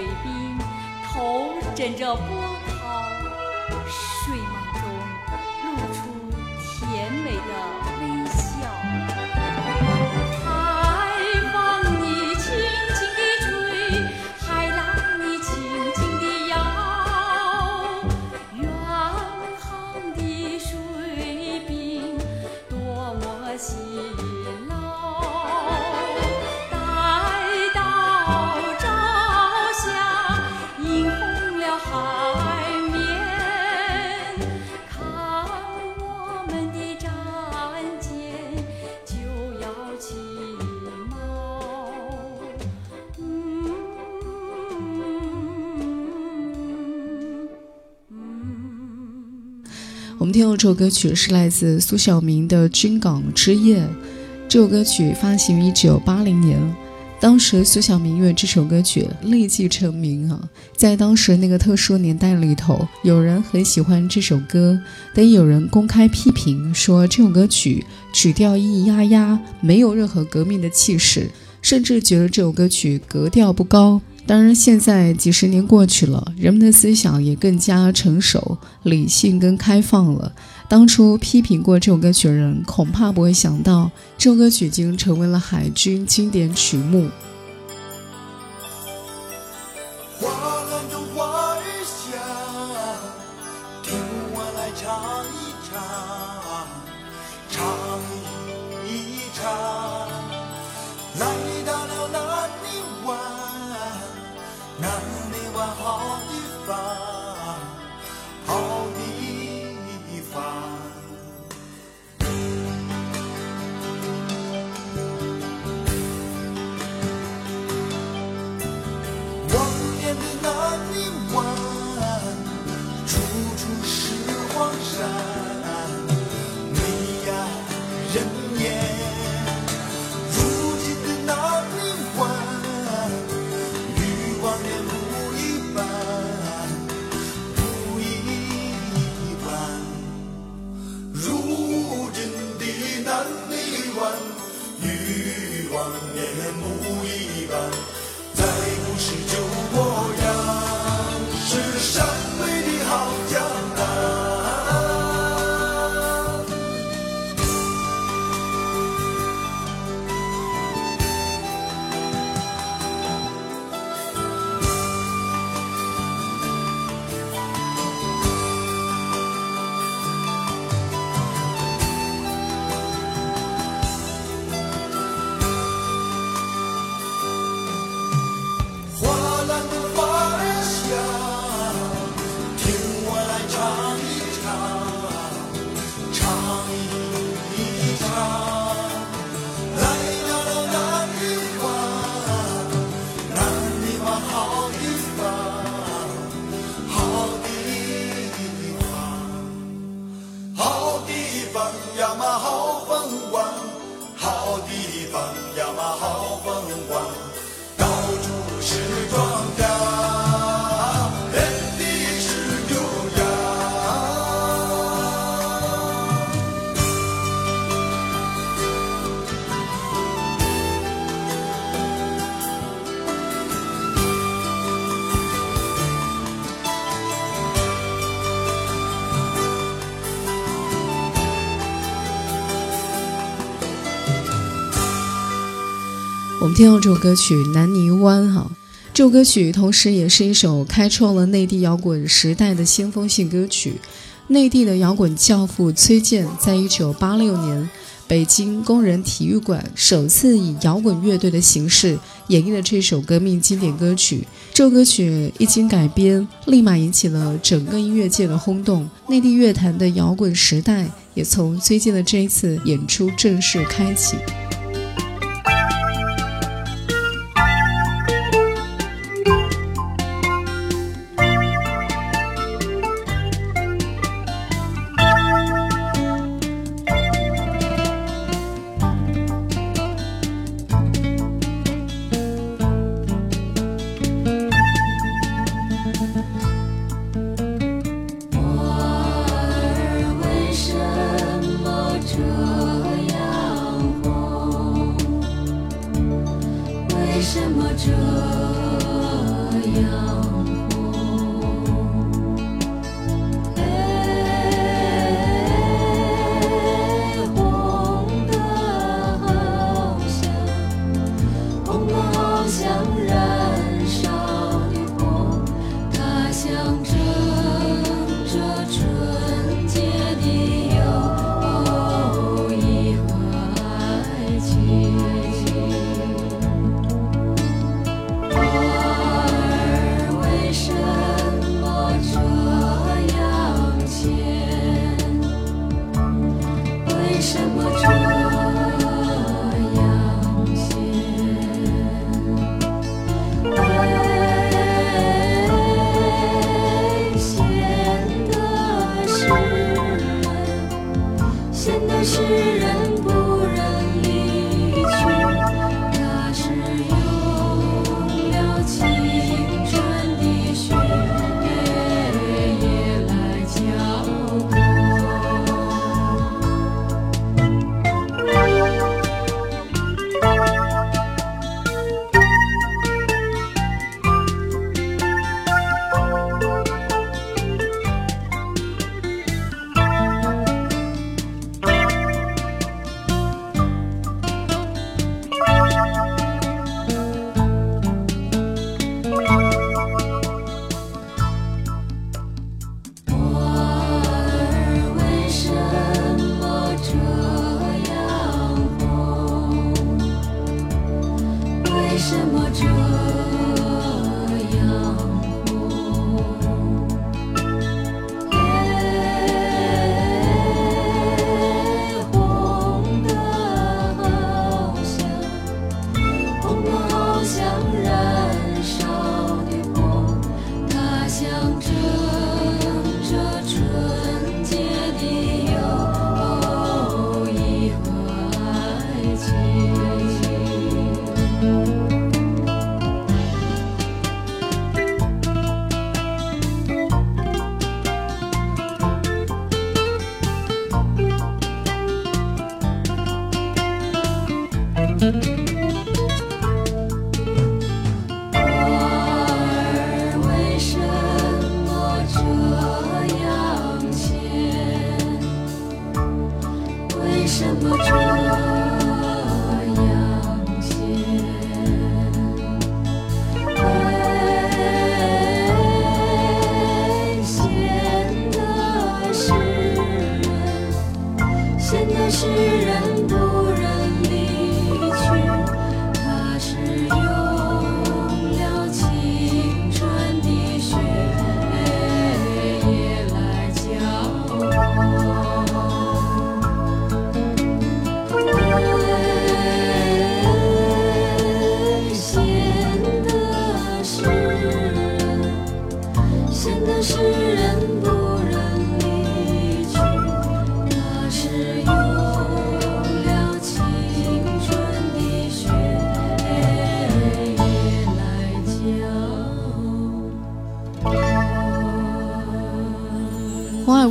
水兵，头枕着波涛，睡这首歌曲是来自苏小明的《军港之夜》。这首歌曲发行于一九八零年，当时苏小明因为这首歌曲立即成名啊！在当时那个特殊年代里头，有人很喜欢这首歌，但有人公开批评说这首歌曲曲调咿咿呀呀，没有任何革命的气势，甚至觉得这首歌曲格调不高。当然，现在几十年过去了，人们的思想也更加成熟、理性跟开放了。当初批评过这首歌曲的人，恐怕不会想到，这首歌曲已经成为了海军经典曲目。风呀嘛好风光到处是庄我们听到这首歌曲《南泥湾》哈，这首歌曲同时也是一首开创了内地摇滚时代的先锋性歌曲。内地的摇滚教父崔健在一九八六年北京工人体育馆首次以摇滚乐队的形式演绎了这首革命经典歌曲。这首歌曲一经改编，立马引起了整个音乐界的轰动。内地乐坛的摇滚时代也从崔健的这一次演出正式开启。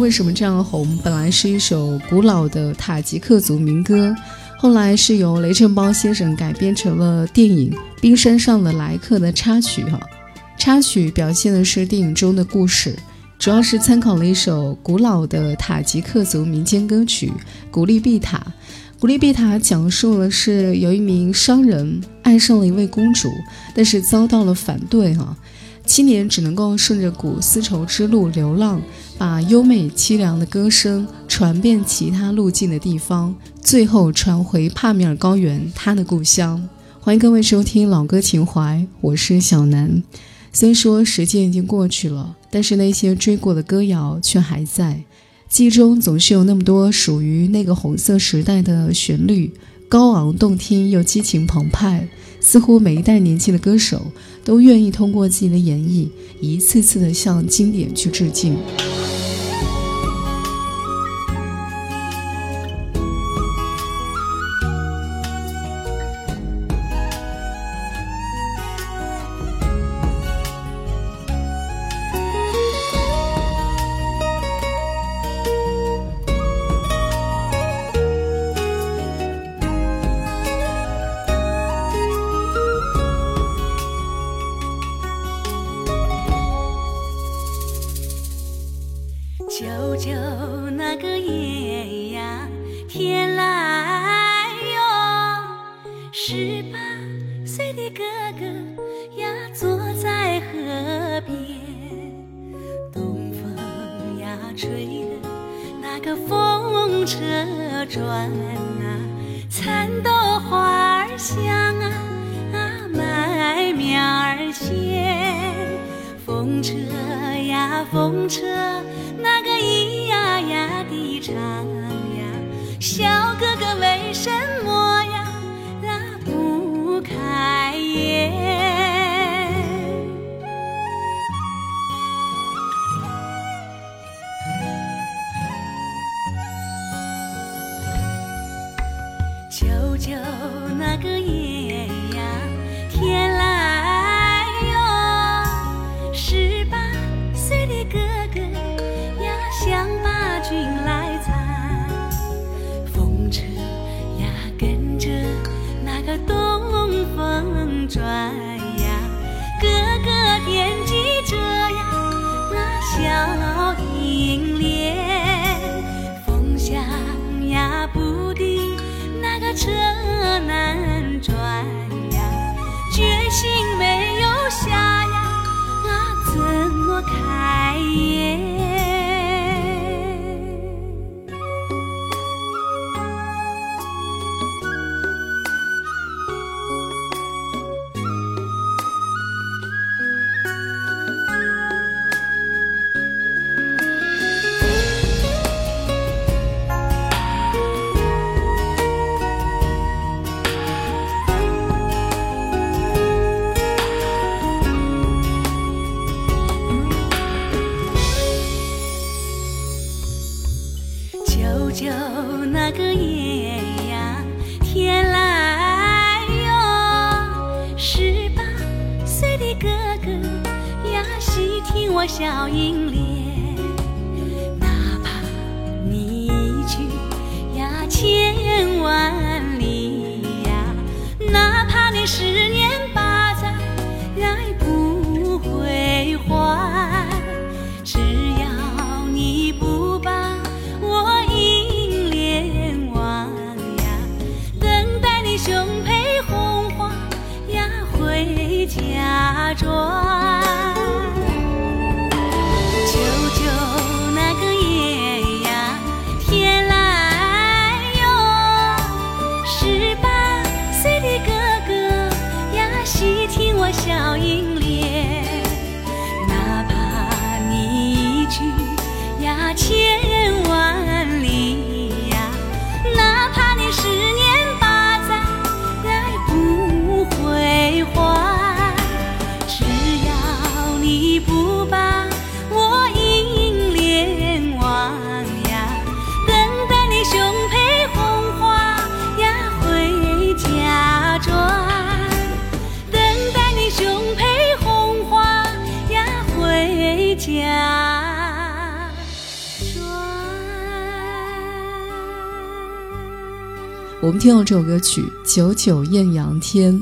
为什么这样红？本来是一首古老的塔吉克族民歌，后来是由雷振邦先生改编成了电影《冰山上的来客》的插曲。哈，插曲表现的是电影中的故事，主要是参考了一首古老的塔吉克族民间歌曲《古丽碧塔》。《古丽碧塔》讲述的是有一名商人爱上了一位公主，但是遭到了反对。哈。七年只能够顺着古丝绸之路流浪，把优美凄凉的歌声传遍其他路径的地方，最后传回帕米尔高原，他的故乡。欢迎各位收听老歌情怀，我是小南。虽说时间已经过去了，但是那些追过的歌谣却还在记忆中，总是有那么多属于那个红色时代的旋律，高昂动听又激情澎湃。似乎每一代年轻的歌手都愿意通过自己的演绎，一次次的向经典去致敬。家我们听到这首歌曲《九九艳阳天》。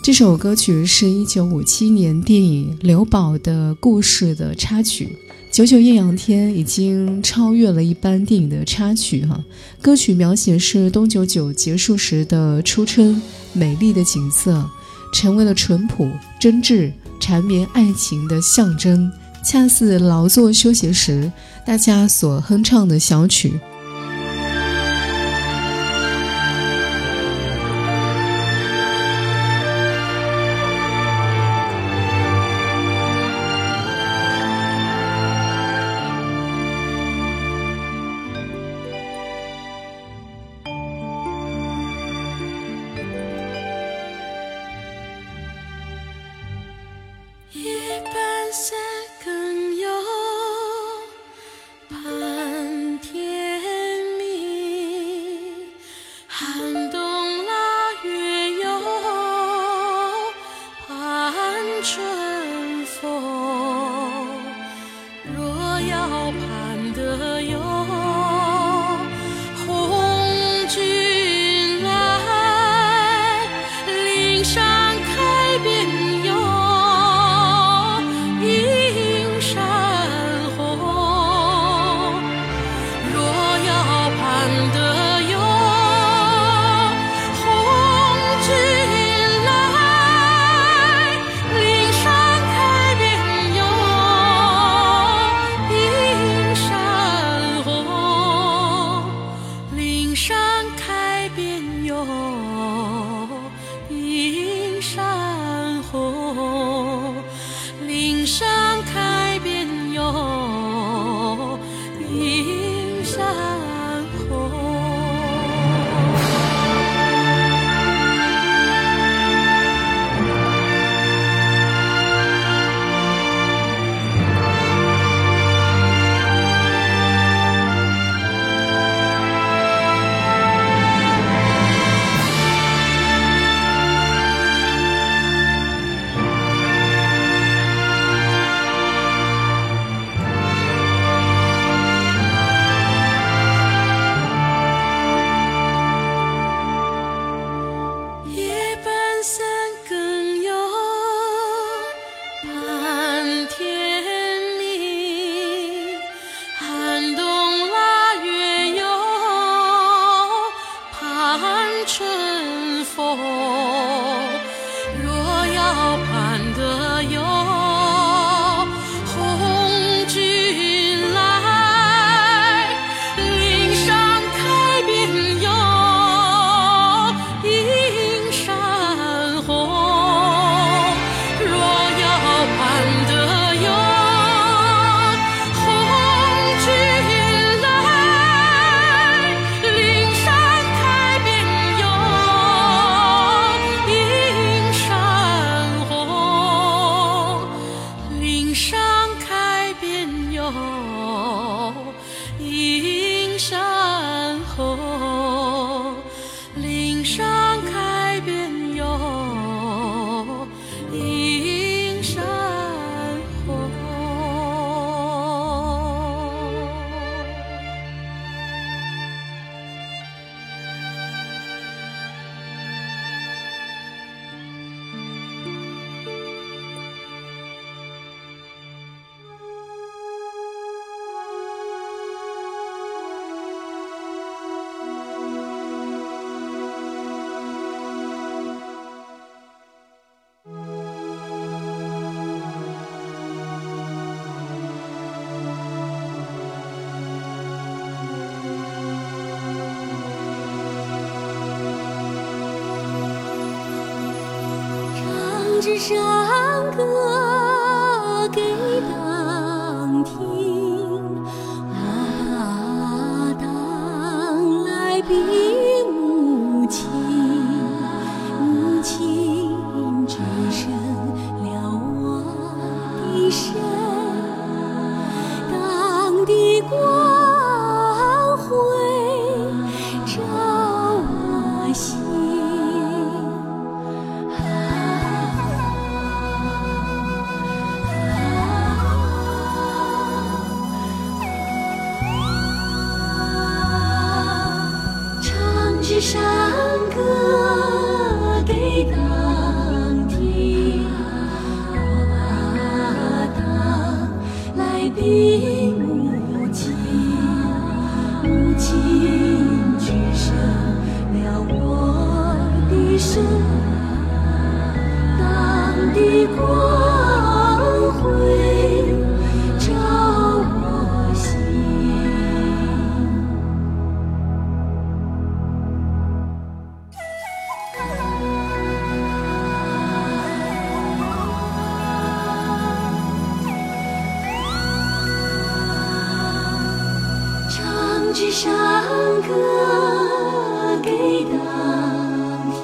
这首歌曲是一九五七年电影《刘宝的故事》的插曲。《九九艳阳天》已经超越了一般电影的插曲，哈。歌曲描写是东九九结束时的初春，美丽的景色，成为了淳朴、真挚、缠绵爱情的象征，恰似劳作休息时大家所哼唱的小曲。Oh. 风若要支山歌给党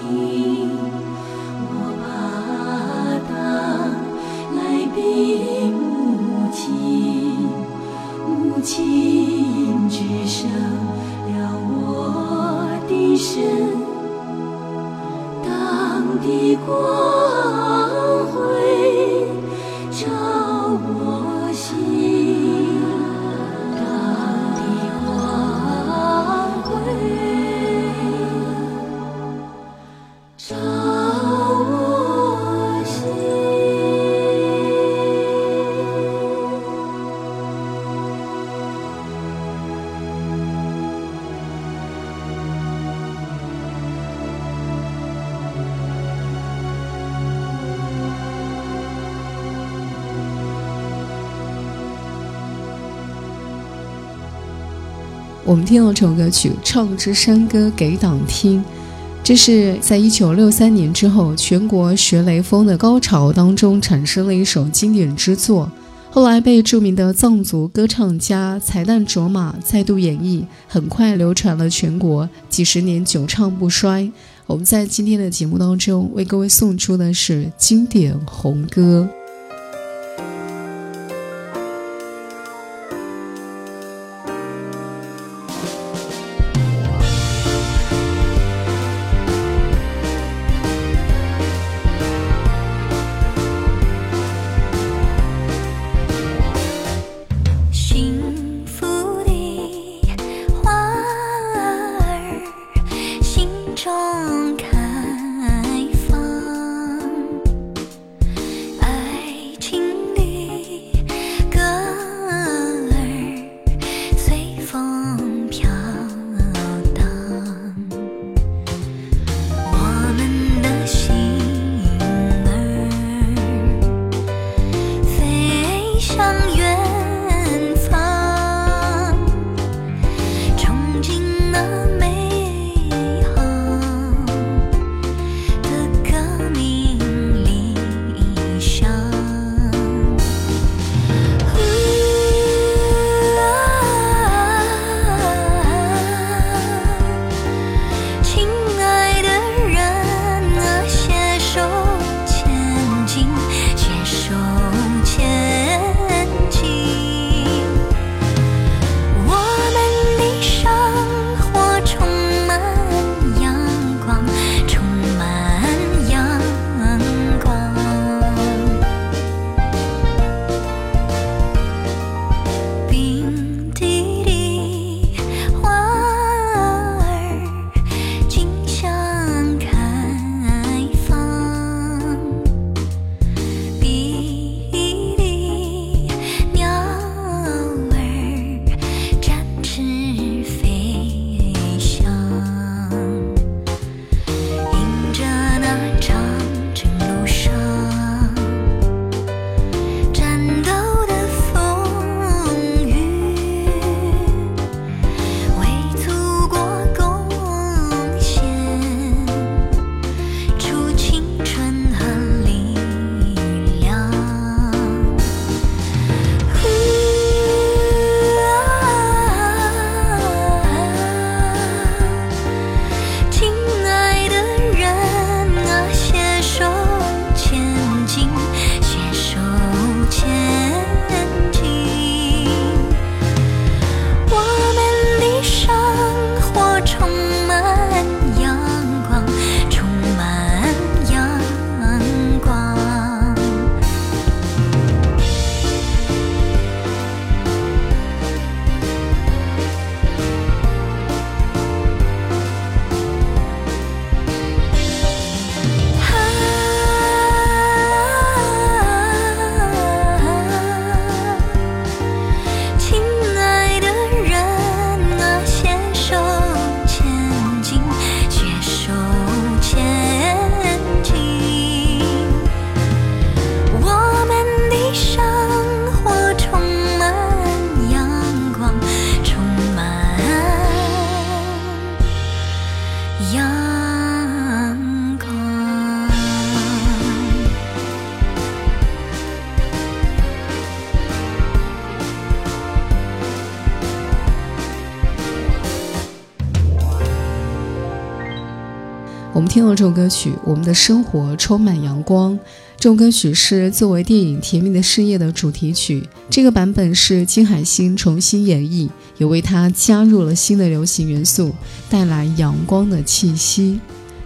听，我把党来比母亲，母亲只剩了我的身，党的光我们听到这首歌曲《唱支山歌给党听》，这是在一九六三年之后，全国学雷锋的高潮当中产生了一首经典之作，后来被著名的藏族歌唱家才旦卓玛再度演绎，很快流传了全国，几十年久唱不衰。我们在今天的节目当中为各位送出的是经典红歌。也我们听到这首歌曲，我们的生活充满阳光。这首歌曲是作为电影《甜蜜的事业》的主题曲，这个版本是金海心重新演绎，也为它加入了新的流行元素，带来阳光的气息。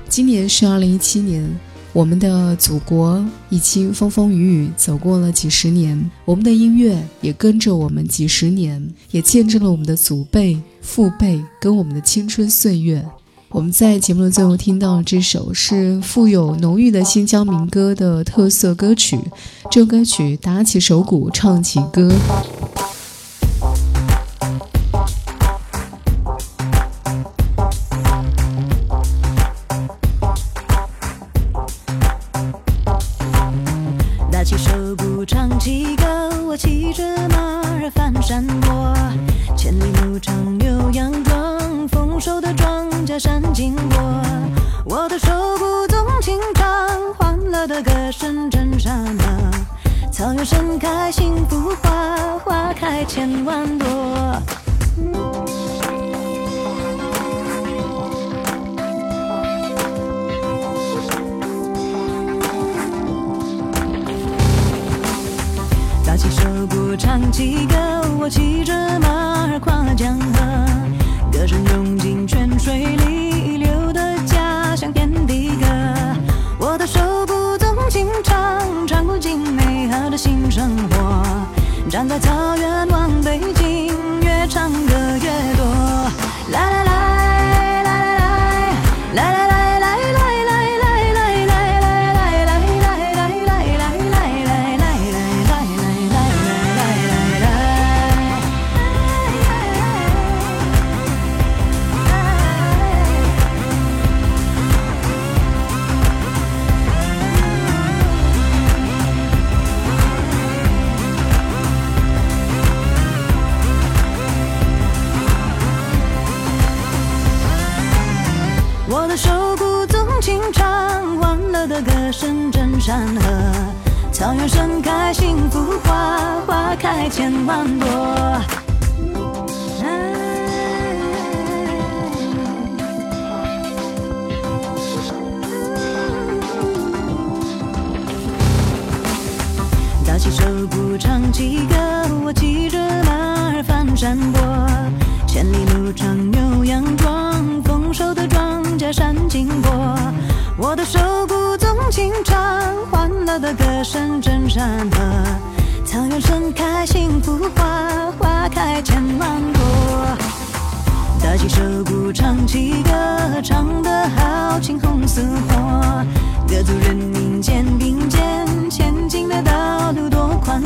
今年是二零一七年，我们的祖国已经风风雨雨走过了几十年，我们的音乐也跟着我们几十年，也见证了我们的祖辈、父辈跟我们的青春岁月。我们在节目的最后听到这首是富有浓郁的新疆民歌的特色歌曲，这首歌曲打起手鼓唱起歌。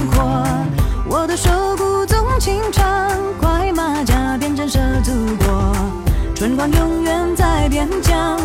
阔。我的手鼓纵情唱，快马加鞭震慑祖国。春光永远在边疆，